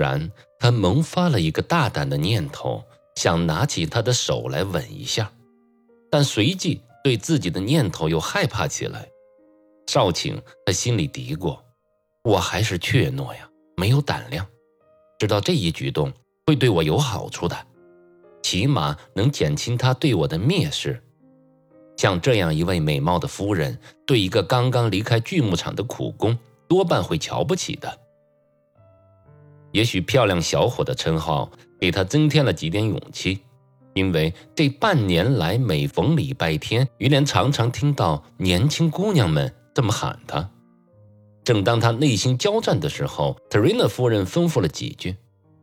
然，他萌发了一个大胆的念头，想拿起她的手来吻一下，但随即对自己的念头又害怕起来。少顷，他心里嘀咕：“我还是怯懦呀，没有胆量。知道这一举动会对我有好处的，起码能减轻他对我的蔑视。像这样一位美貌的夫人，对一个刚刚离开锯木厂的苦工，多半会瞧不起的。”也许“漂亮小伙”的称号给他增添了几点勇气，因为这半年来每逢礼拜天，于连常常听到年轻姑娘们这么喊他。正当他内心交战的时候，特瑞娜夫人吩咐了几句，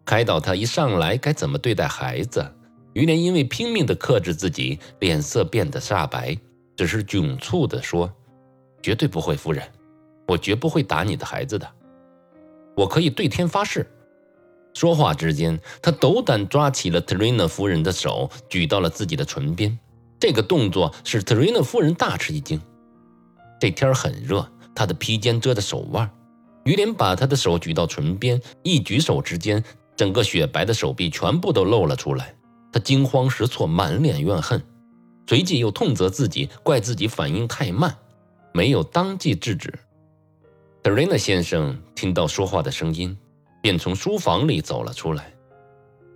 开导他一上来该怎么对待孩子。于连因为拼命地克制自己，脸色变得煞白，只是窘促地说：“绝对不会，夫人，我绝不会打你的孩子的，我可以对天发誓。”说话之间，他斗胆抓起了特瑞娜夫人的手，举到了自己的唇边。这个动作使特瑞娜夫人大吃一惊。这天很热，她的披肩遮着手腕。于连把她的手举到唇边，一举手之间，整个雪白的手臂全部都露了出来。他惊慌失措，满脸怨恨，随即又痛责自己，怪自己反应太慢，没有当即制止。特瑞娜先生听到说话的声音。便从书房里走了出来，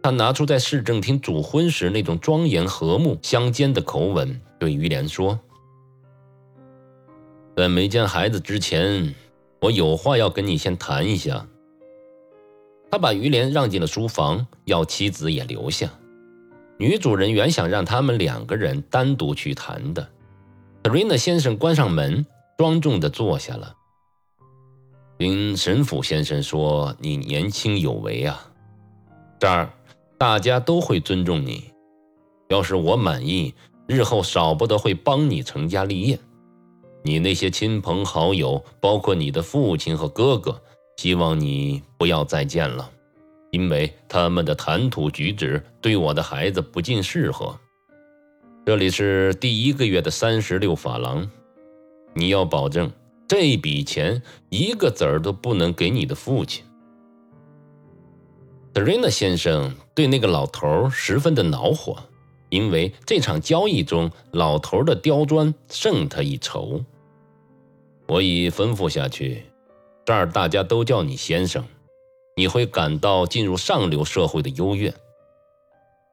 他拿出在市政厅主婚时那种庄严和睦相间的口吻，对于连说：“在没见孩子之前，我有话要跟你先谈一下。”他把于连让进了书房，要妻子也留下。女主人原想让他们两个人单独去谈的。特瑞娜先生关上门，庄重地坐下了。听神甫先生说，你年轻有为啊，这儿大家都会尊重你。要是我满意，日后少不得会帮你成家立业。你那些亲朋好友，包括你的父亲和哥哥，希望你不要再见了，因为他们的谈吐举止对我的孩子不尽适合。这里是第一个月的三十六法郎，你要保证。这笔钱一个子儿都不能给你的父亲。德瑞纳先生对那个老头十分的恼火，因为这场交易中老头的刁钻胜他一筹。我已吩咐下去，这儿大家都叫你先生，你会感到进入上流社会的优越。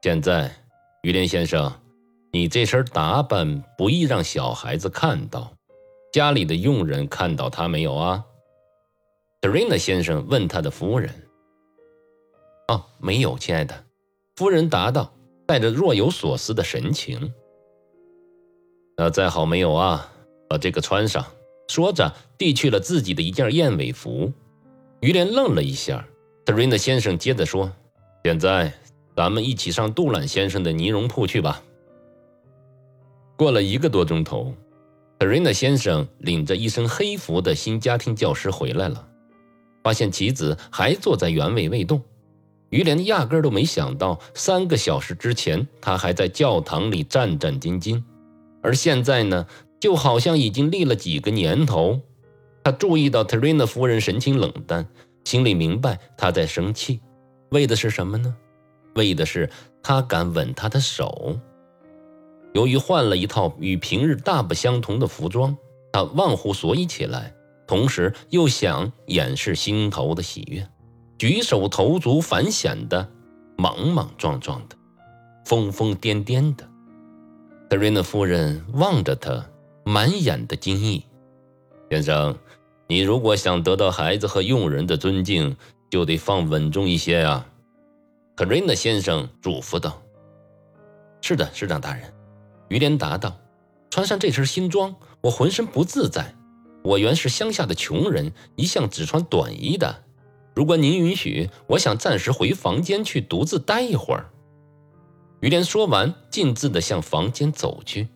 现在，于连先生，你这身打扮不易让小孩子看到。家里的佣人看到他没有啊？德瑞娜先生问他的夫人。哦，没有，亲爱的。夫人答道，带着若有所思的神情。那再好没有啊？把这个穿上。说着，递去了自己的一件燕尾服。于连愣了一下。德瑞娜先生接着说：“现在咱们一起上杜兰先生的呢绒铺去吧。”过了一个多钟头。特瑞娜先生领着一身黑服的新家庭教师回来了，发现妻子还坐在原位未动。于连压根都没想到，三个小时之前他还在教堂里战战兢兢，而现在呢，就好像已经立了几个年头。他注意到特瑞娜夫人神情冷淡，心里明白她在生气，为的是什么呢？为的是他敢吻她的手。由于换了一套与平日大不相同的服装，他忘乎所以起来，同时又想掩饰心头的喜悦，举手投足反显得莽莽撞撞的，疯疯癫癫的。特瑞娜夫人望着他，满眼的惊异。先生，你如果想得到孩子和佣人的尊敬，就得放稳重一些啊。特瑞娜先生嘱咐道：“是的，市长大人。”于连答道：“穿上这身新装，我浑身不自在。我原是乡下的穷人，一向只穿短衣的。如果您允许，我想暂时回房间去独自待一会儿。”于连说完，径自的向房间走去。